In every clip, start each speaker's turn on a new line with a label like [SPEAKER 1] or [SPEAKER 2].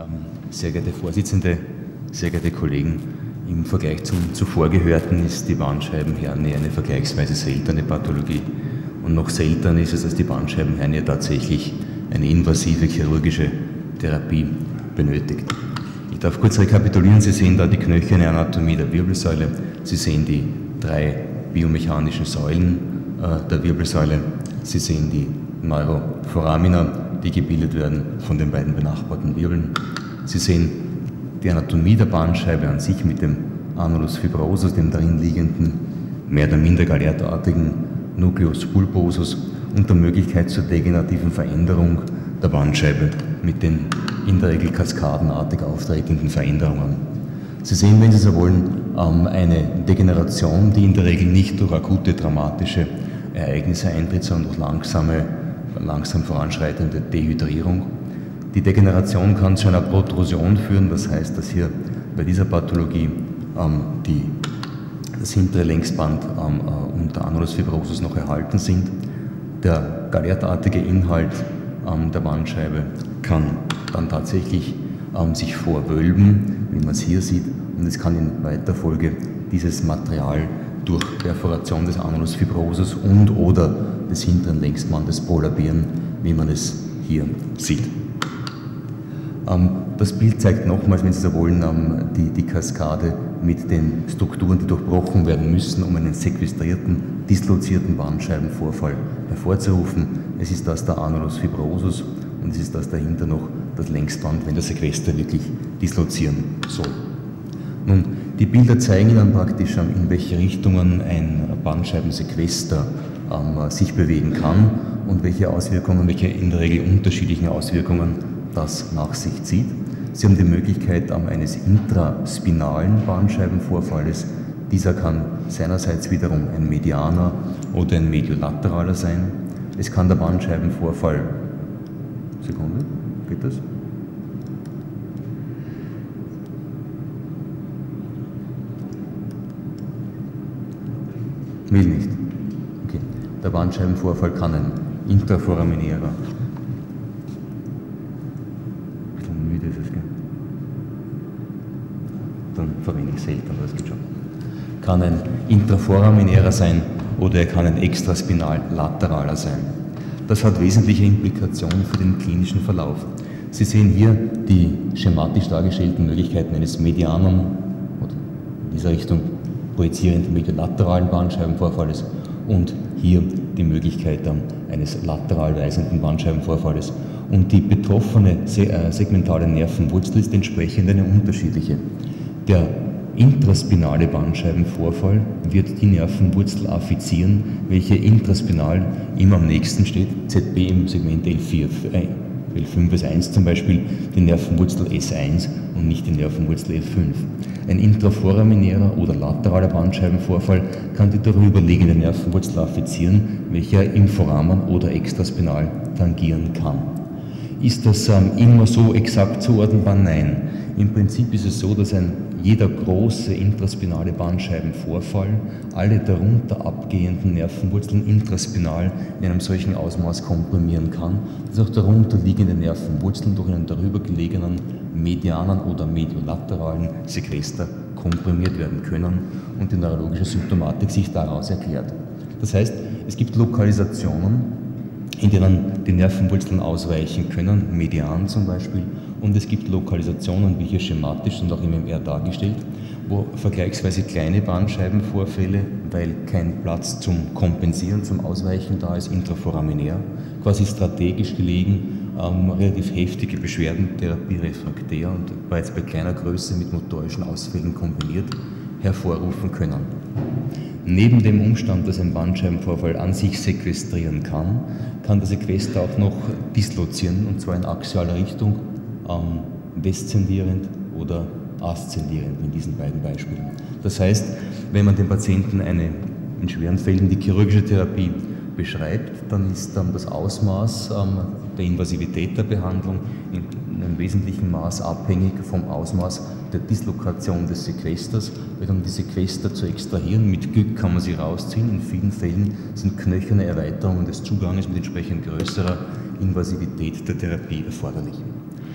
[SPEAKER 1] Ähm, sehr geehrte Vorsitzende, sehr geehrte Kollegen, im Vergleich zum zuvor Gehörten ist die Bandscheibenhernie eine vergleichsweise seltene Pathologie. Und noch seltener ist es, dass die Bandscheibenhernie tatsächlich eine invasive chirurgische Therapie benötigt. Ich darf kurz rekapitulieren. Sie sehen da die knöcherne Anatomie der Wirbelsäule. Sie sehen die drei biomechanischen Säulen äh, der Wirbelsäule. Sie sehen die Neuroforamina, die gebildet werden von den beiden benachbarten Wirbeln. Sie sehen die Anatomie der Bandscheibe an sich mit dem Annulus fibrosus, dem darin liegenden, mehr oder minder galertartigen Nucleus pulposus und der Möglichkeit zur degenerativen Veränderung der Bandscheibe mit den in der Regel kaskadenartig auftretenden Veränderungen. Sie sehen, wenn Sie so wollen, ähm, eine Degeneration, die in der Regel nicht durch akute dramatische Ereignisse eintritt, sondern durch langsame, langsam voranschreitende Dehydrierung. Die Degeneration kann zu einer Protrusion führen, das heißt, dass hier bei dieser Pathologie ähm, die, das hintere Längsband ähm, äh, und der Annulus fibrosus noch erhalten sind. Der galertartige Inhalt ähm, der Bandscheibe kann dann tatsächlich ähm, sich vorwölben, wie man es hier sieht, und es kann in weiter Folge dieses Material durch Perforation des Annulus fibrosus und oder des hinteren Längsbandes prolabieren, wie man es hier sieht. Ähm, das Bild zeigt nochmals, wenn Sie so wollen, ähm, die, die Kaskade mit den Strukturen, die durchbrochen werden müssen, um einen sequestrierten, dislozierten Bandscheibenvorfall hervorzurufen. Es ist das der Annulus fibrosus und es ist das dahinter noch das Längsband, wenn der Sequester wirklich dislozieren soll. Nun, die Bilder zeigen Ihnen praktisch, ähm, in welche Richtungen ein Bandscheibensequester ähm, sich bewegen kann und welche Auswirkungen, welche in der Regel unterschiedlichen Auswirkungen das nach sich zieht. Sie haben die Möglichkeit ähm, eines intraspinalen Bandscheibenvorfalles. Dieser kann seinerseits wiederum ein medianer oder ein mediolateraler sein. Es kann der Bandscheibenvorfall, Sekunde, geht das? Will nicht. Okay. Der Bandscheibenvorfall kann ein intraforaminärer. Ein bisschen müde ist es, gell? Dann verwende ich selten, aber es geht schon. Kann ein intraforaminärer sein oder er kann ein extraspinal lateraler sein. Das hat wesentliche Implikationen für den klinischen Verlauf. Sie sehen hier die schematisch dargestellten Möglichkeiten eines Medianum oder in dieser Richtung projizierenden mediolateralen Bandscheibenvorfalles und hier die Möglichkeit dann eines lateral weisenden Bandscheibenvorfalles. Und die betroffene äh, segmentale Nervenwurzel ist entsprechend eine unterschiedliche. Der intraspinale Bandscheibenvorfall wird die Nervenwurzel affizieren, welche intraspinal immer am nächsten steht, ZB im Segment L4, L5 bis 1 zum Beispiel, die Nervenwurzel S1 und nicht die Nervenwurzel L5. Ein intraforaminärer oder lateraler Bandscheibenvorfall kann die darüber liegende Nervenwurzel affizieren, welcher im Foramen oder extraspinal tangieren kann. Ist das ähm, immer so exakt zuordnenbar? Nein. Im Prinzip ist es so, dass ein jeder große intraspinale Bandscheibenvorfall alle darunter abgehenden Nervenwurzeln intraspinal in einem solchen Ausmaß komprimieren kann, dass auch darunter liegende Nervenwurzeln durch einen darüber gelegenen medianen oder mediolateralen Sequester komprimiert werden können und die neurologische Symptomatik sich daraus erklärt. Das heißt, es gibt Lokalisationen, in denen die Nervenwurzeln ausweichen können, median zum Beispiel, und es gibt Lokalisationen, wie hier schematisch und auch im MR dargestellt, wo vergleichsweise kleine Bandscheibenvorfälle, weil kein Platz zum Kompensieren, zum Ausweichen da ist, intraforaminär, quasi strategisch gelegen, ähm, relativ heftige Beschwerden, Therapie refraktär und bereits bei kleiner Größe mit motorischen Ausfällen kombiniert hervorrufen können. Neben dem Umstand, dass ein Bandscheibenvorfall an sich sequestrieren kann, kann der Sequester auch noch dislozieren, und zwar in axialer Richtung, ähm, deszendierend oder aszendierend in diesen beiden Beispielen. Das heißt, wenn man dem Patienten eine, in schweren Fällen die chirurgische Therapie beschreibt, dann ist dann das Ausmaß ähm, der Invasivität der Behandlung in einem wesentlichen Maß abhängig vom Ausmaß der Dislokation des Sequesters, weil dann die Sequester zu extrahieren, mit Glück kann man sie rausziehen. In vielen Fällen sind knöcherne Erweiterungen des Zuganges mit entsprechend größerer Invasivität der Therapie erforderlich.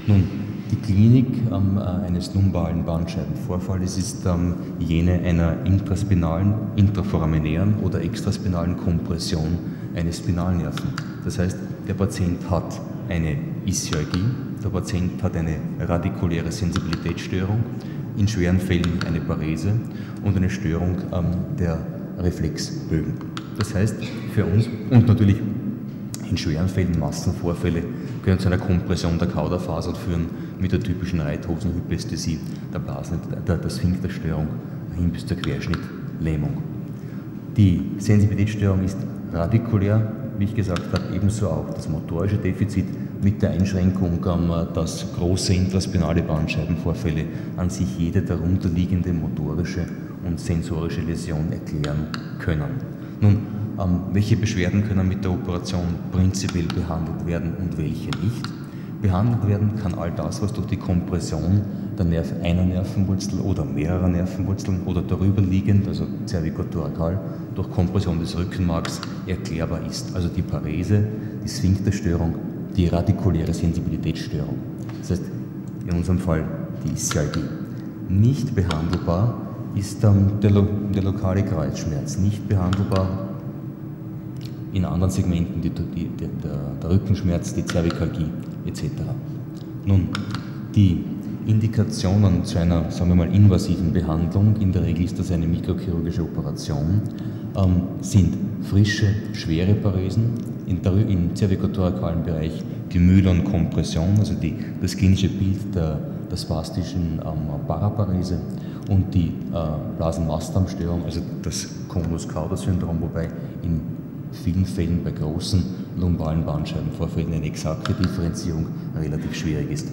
[SPEAKER 1] Nun, Die Klinik ähm, eines lumbalen Bandscheibenvorfalls ist ähm, jene einer intraspinalen, intraforaminären oder extraspinalen Kompression eines Spinalnerven. Das heißt, der Patient hat eine Ischialgie, der Patient hat eine radikuläre Sensibilitätsstörung, in schweren Fällen eine Parese und eine Störung ähm, der Reflexbögen. Das heißt, für uns und natürlich in schweren Fällen Massenvorfälle können zu einer Kompression der Kauderfasern führen mit der typischen Reithosenhypästhesie, der Blasen, der, der Sphinkterstörung hin bis zur Querschnittlähmung. Die Sensibilitätsstörung ist radikulär, wie ich gesagt habe, ebenso auch das motorische Defizit mit der Einschränkung, ähm, dass große intraspinale Bandscheibenvorfälle an sich jede darunterliegende motorische und sensorische Läsion erklären können. Nun, ähm, welche Beschwerden können mit der Operation prinzipiell behandelt werden und welche nicht? Behandelt werden kann all das, was durch die Kompression der Nerv einer Nervenwurzel oder mehrerer Nervenwurzeln oder darüber liegend, also cervicotorakal, durch Kompression des Rückenmarks erklärbar ist. Also die Parese, die Sphinkterstörung, die radikuläre Sensibilitätsstörung. Das heißt, in unserem Fall die Ischialgie. Nicht behandelbar ist ähm, der, lo der lokale Kreuzschmerz. Nicht behandelbar in anderen Segmenten die, die, der, der, Rückenschmerz, die Zervikalgie etc. Nun, die Indikationen zu einer, sagen wir mal, invasiven Behandlung, in der Regel ist das eine mikrochirurgische Operation, ähm, sind frische, schwere Paresen, in der, im cervicotorakalen Bereich die Mühlon-Kompression, also die, das klinische Bild der, der spastischen ähm, Paraparese und die äh, Blasenmastdarmstörung, also das Conus-Cauda-Syndrom, wobei in vielen Fällen bei großen lumbalen Bandscheibenvorfällen eine exakte Differenzierung relativ schwierig ist.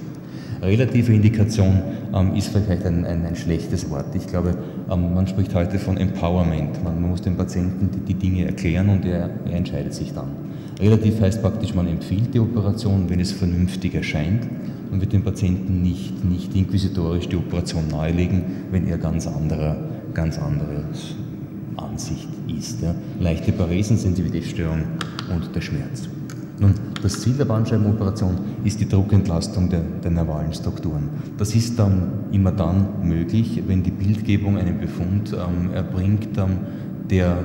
[SPEAKER 1] Relative Indikation ähm, ist vielleicht ein, ein, ein, schlechtes Wort. Ich glaube, ähm, man spricht heute von Empowerment. Man muss dem Patienten die, die Dinge erklären und er, er, entscheidet sich dann. Relativ heißt praktisch, man empfiehlt die Operation, wenn es vernünftig erscheint und wird dem Patienten nicht, nicht inquisitorisch die Operation nahelegen, wenn er ganz anderer, ganz anderes Ansicht ist. Ja. Leichte Paresensensibilitätsstörung und der Schmerz. Nun, das Ziel der Bandscheibenoperation ist die Druckentlastung der, der nervalen Strukturen. Das ist dann immer dann möglich, wenn die Bildgebung einen Befund ähm, erbringt, ähm, der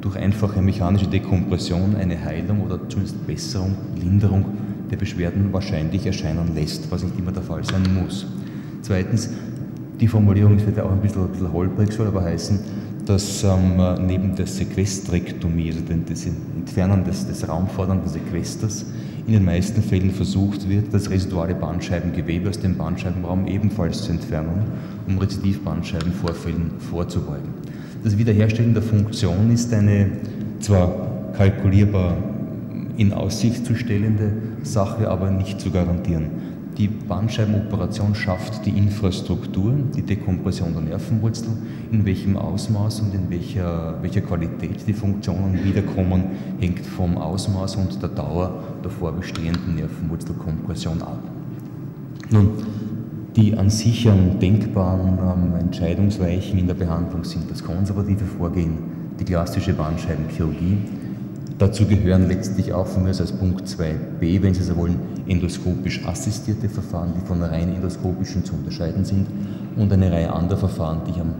[SPEAKER 1] durch einfache mechanische Dekompression eine Heilung oder zumindest Besserung, Linderung der Beschwerden wahrscheinlich erscheinen lässt, was nicht immer der Fall sein muss. Zweitens, die Formulierung ist vielleicht auch ein bisschen, ein bisschen holprig, soll aber heißen, dass ähm, neben der Sequestrektomie, also das Entfernen des, des raumfordernden Sequesters, in den meisten Fällen versucht wird, das residuale Bandscheibengewebe aus dem Bandscheibenraum ebenfalls zu entfernen, um Rezidivbandscheibenvorfällen vorzubeugen. Das Wiederherstellen der Funktion ist eine zwar kalkulierbar in Aussicht zu stellende Sache, aber nicht zu garantieren. Die Bandscheibenoperation schafft die Infrastruktur, die Dekompression der Nervenwurzel, in welchem Ausmaß und in welcher, welcher Qualität die Funktionen wiederkommen, hängt vom Ausmaß und der Dauer der vorbestehenden Nervenwurzelkompression ab. Nun, die an sich denkbaren ähm, Entscheidungsweichen in der Behandlung sind das konservative Vorgehen, die klassische Bandscheibenchirurgie, Dazu gehören letztlich auch von mir als Punkt 2b, wenn Sie so wollen, endoskopisch assistierte Verfahren, die von rein endoskopischen zu unterscheiden sind und eine Reihe anderer Verfahren, die ich am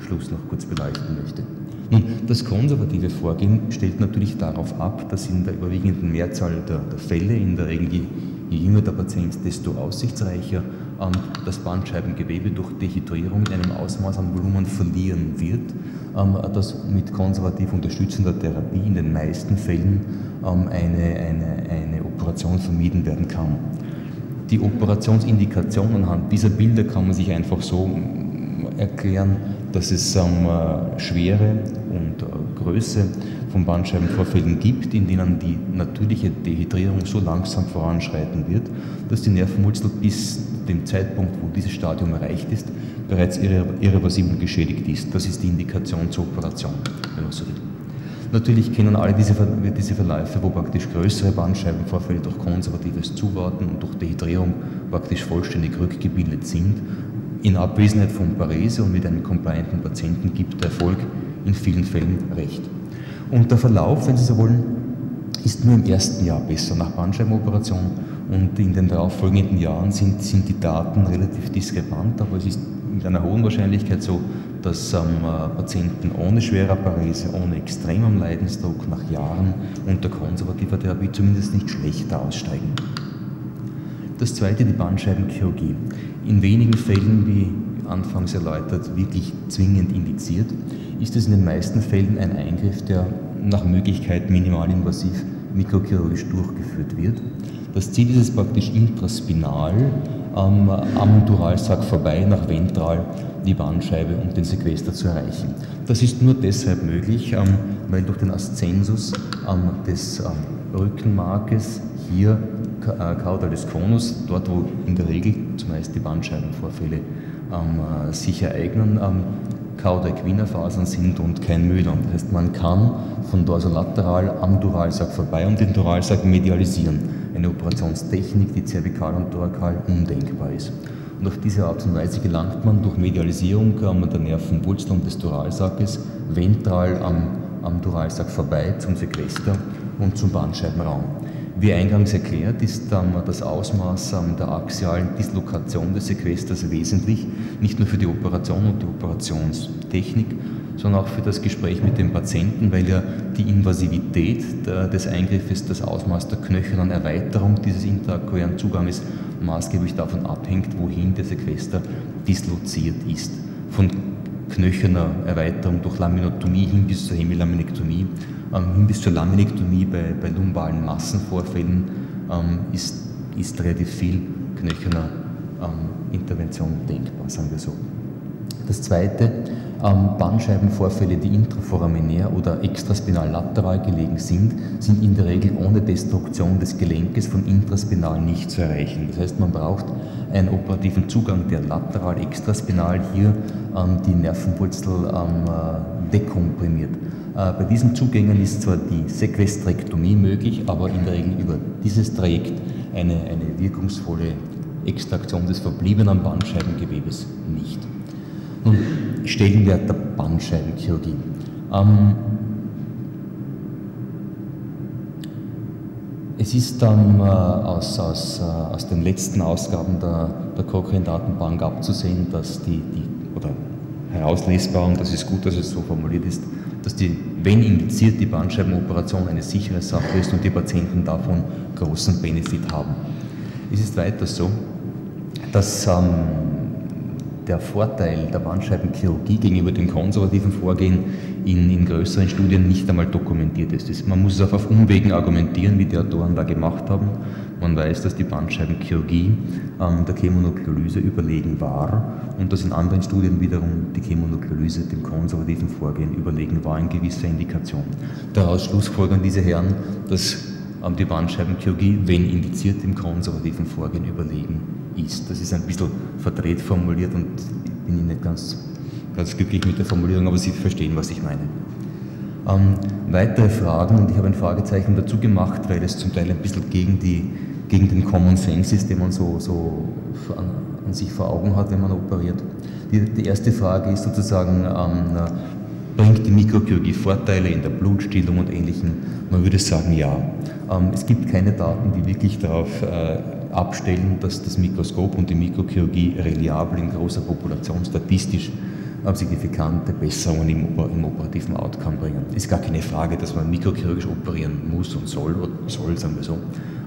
[SPEAKER 1] Schluss noch kurz beleuchten möchte. Nun, das konservative Vorgehen stellt natürlich darauf ab, dass in der überwiegenden Mehrzahl der, der Fälle, in der Regel je, je jünger der Patient, desto aussichtsreicher ähm, das Bandscheibengewebe durch Dehydrierung in einem Ausmaß an Volumen verlieren wird, ähm, das mit konservativ unterstützender Therapie in den meisten Fällen ähm, eine, eine, eine Operation vermieden werden kann. Die Operationsindikation anhand dieser Bilder kann man sich einfach so erklären, dass es ähm, Schwere und äh, Größe von Bandscheibenvorfällen gibt, in denen die natürliche Dehydrierung so langsam voranschreiten wird, dass die Nervenwurzel bis dem Zeitpunkt, wo dieses Stadium erreicht ist, bereits irreversibel geschädigt ist. Das ist die Indikation zur Operation, wenn man so will. Natürlich kennen alle diese, diese Verläufe, wo praktisch größere Bandscheibenvorfälle durch konservatives Zuwarten und durch Dehydrierung praktisch vollständig rückgebildet sind. In Abwesenheit von Parese und mit einem complianten Patienten gibt der Erfolg in vielen Fällen recht. Und der Verlauf, wenn Sie so wollen, ist nur im ersten Jahr besser nach Bandscheibenoperation und in den darauffolgenden Jahren sind, sind die Daten relativ diskrepant, aber es ist mit einer hohen Wahrscheinlichkeit so, dass ähm, Patienten ohne schwerer Parese, ohne extremem Leidensdruck nach Jahren unter konservativer Therapie zumindest nicht schlechter aussteigen. Das zweite, die Bandscheibenchirurgie. In wenigen Fällen, wie anfangs erläutert, wirklich zwingend indiziert, ist es in den meisten Fällen ein Eingriff, der nach Möglichkeit minimalinvasiv mikrochirurgisch durchgeführt wird. Das Ziel ist es praktisch intraspinal ähm, am Duralsack vorbei nach ventral die Bandscheibe und den Sequester zu erreichen. Das ist nur deshalb möglich, ähm, weil durch den Ascensus ähm, des ähm, Rückenmarkes hier äh, Caudalis conus, dort wo in der Regel zumeist die Bandscheibenvorfälle ähm, äh, sich ereignen, ähm, Cauda-Equina-Fasern sind und kein Myelon. Das heißt, man kann von dorsolateral am Duralsack vorbei und den Duralsack medialisieren. Eine Operationstechnik, die zervikal und thorakal undenkbar ist. Und auf diese Art und Weise gelangt man durch Medialisierung ähm, der Nervenwurzel und des Duralsackes ventral am, am Duralsack vorbei zum Sequester und zum Bandscheibenraum. Wie eingangs erklärt, ist ähm, das Ausmaß ähm, der axialen Dislokation des Sequesters wesentlich, nicht nur für die Operation und die Operationstechnik, sondern auch für das Gespräch mit dem Patienten, weil ja die Invasivität des Eingriffes, das Ausmaß der knöchernen Erweiterung dieses interakkulären Zuganges maßgeblich davon abhängt, wohin der Sequester disloziert ist. Von knöcherner Erweiterung durch Laminotomie hin bis zur Hemilaminektomie, ähm, hin bis zur Laminektomie bei, bei lumbalen Massenvorfällen ähm, ist, ist relativ viel knöcherner ähm, Intervention denkbar, sagen wir so. Das zweite, Bandscheibenvorfälle, die intraforaminär oder extraspinal lateral gelegen sind, sind in der Regel ohne Destruktion des Gelenkes von intraspinal nicht zu erreichen. Das heißt, man braucht einen operativen Zugang, der lateral, extraspinal hier ähm, die Nervenwurzel ähm, äh, dekomprimiert. Äh, bei diesen Zugängen ist zwar die Sequestrektomie möglich, aber in der Regel über dieses Trajekt eine, eine wirkungsvolle Extraktion des verbliebenen Bandscheibengewebes nicht. Nun, Stellenwert der Bandscheibenchirurgie. Ähm, es ist dann äh, aus, aus, äh, aus den letzten Ausgaben der, der Cochrane-Datenbank abzusehen, dass die, die, oder herauslesbar, und das ist gut, dass es so formuliert ist, dass die, wenn indiziert, die Bandscheibenoperation eine sichere Sache ist und die Patienten davon großen Benefit haben. Es ist weiter so, dass ähm, der Vorteil der Bandscheibenchirurgie gegenüber dem konservativen Vorgehen in, in größeren Studien nicht einmal dokumentiert ist. Man muss es auf Umwegen argumentieren, wie die Autoren da gemacht haben. Man weiß, dass die Bandscheibenchirurgie ähm, der Chemonukleolyse überlegen war und dass in anderen Studien wiederum die Chemonukleolyse dem konservativen Vorgehen überlegen war in gewisser Indikation. Daraus schlussfolgern diese Herren, dass die Bandscheibenchirurgie, wenn indiziert, dem konservativen Vorgehen überlegen ist. Das ist ein bisschen verdreht formuliert und bin ich nicht ganz, ganz glücklich mit der Formulierung, aber Sie verstehen, was ich meine. Ähm, weitere Fragen, und ich habe ein Fragezeichen dazu gemacht, weil es zum Teil ein bisschen gegen, die, gegen den Common Sense ist, den man so, so an, an sich vor Augen hat, wenn man operiert. Die, die erste Frage ist sozusagen, ähm, bringt die Mikrochirurgie Vorteile in der Blutstillung und Ähnlichem? Man würde sagen, ja. Ähm, es gibt keine Daten, die wirklich darauf äh, abstellen, dass das Mikroskop und die Mikrochirurgie reliabel in großer Population statistisch signifikante Besserungen im, im, operativen Outcome bringen. Ist gar keine Frage, dass man mikrochirurgisch operieren muss und soll, oder soll, sagen wir so.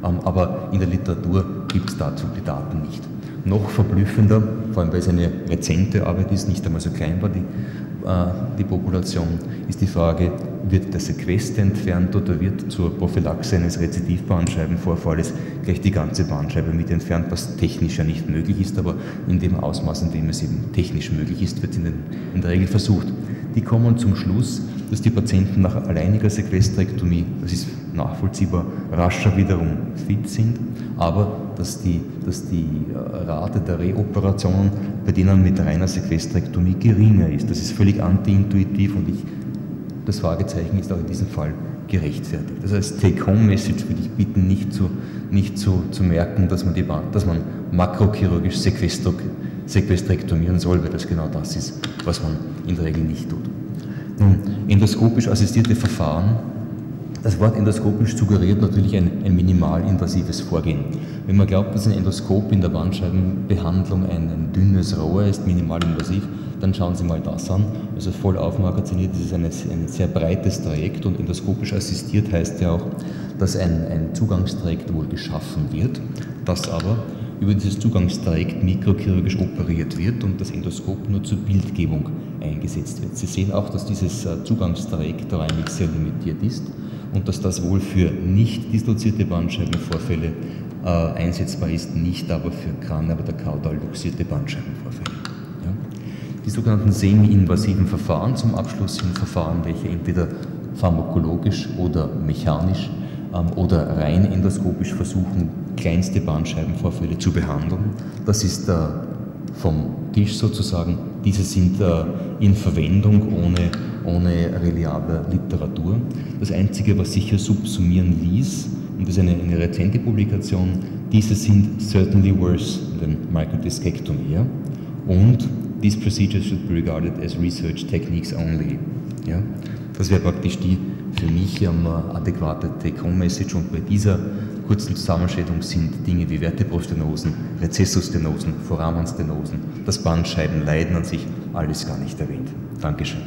[SPEAKER 1] Ähm, aber in der Literatur gibt es dazu die Daten nicht. Noch verblüffender, vor allem weil es eine rezente Arbeit ist, nicht einmal so klein war die, äh, die Population, ist die Frage, wird der Sequester entfernt oder wird zur Prophylaxe eines Rezidivbandscheibenvorfalles gleich die ganze Bandscheibe mit entfernt, was technisch ja nicht möglich ist, aber in dem Ausmaß, in dem es eben technisch möglich ist, wird in, den, in der Regel versucht. Die kommen zum Schluss, dass die Patienten nach alleiniger Sequesterektomie, das ist nachvollziehbar, rascher wiederum fit sind, aber dass die, dass die äh, Rate der Reoperationen bei denen mit reiner Sequesterektomie geringer ist. Das ist völlig antiintuitiv und ich das Fragezeichen ist auch in diesem Fall gerechtfertigt. Das heißt, Take-Home-Message würde ich bitten, nicht, zu, nicht zu, zu merken, dass man, die, dass man makrochirurgisch sequestrektomieren soll, weil das genau das ist, was man in der Regel nicht tut. Nun, endoskopisch assistierte Verfahren Das Wort endoskopisch suggeriert natürlich ein, ein minimalinvasives Vorgehen. Wenn man glaubt, dass ein Endoskop in der Bandscheibenbehandlung ein, ein dünnes Rohr ist, minimalinvasiv, dann schauen Sie mal das an. Also voll aufmagaziniert ist es ein, ein sehr breites Trajekt und endoskopisch assistiert heißt ja auch, dass ein, ein Zugangstrajekt wohl geschaffen wird, das aber über dieses Zugangstrajekt mikrochirurgisch operiert wird und das Endoskop nur zur Bildgebung eingesetzt wird. Sie sehen auch, dass dieses äh, Zugangstrajekt räumlich sehr limitiert ist und dass das wohl für nicht dislozierte Bandscheibenvorfälle äh, einsetzbar ist, nicht aber für kran, aber der kaudal luxierte Bandscheibenvorfälle. Die sogenannten semi-invasiven Verfahren zum Abschluss sind Verfahren, welche entweder pharmakologisch oder mechanisch ähm, oder rein endoskopisch versuchen, kleinste Bandscheibenvorfälle zu behandeln. Das ist äh, vom Tisch sozusagen. Diese sind äh, in Verwendung ohne, ohne reliable Literatur. Das Einzige, was sich hier subsumieren ließ, und das ist eine, eine rezente Publikation, diese sind certainly worse than microdiscectomy. Ja? Und these procedures should be regarded as research techniques only. Ja? Das wäre praktisch die für mich ähm, adäquate Take-Home-Message und bei dieser kurzen Zusammenstellung sind Dinge wie Vertebrostenosen, Rezessusstenosen, Foramenstenosen, das Bandscheibenleiden an sich, alles gar nicht erwähnt. Dankeschön.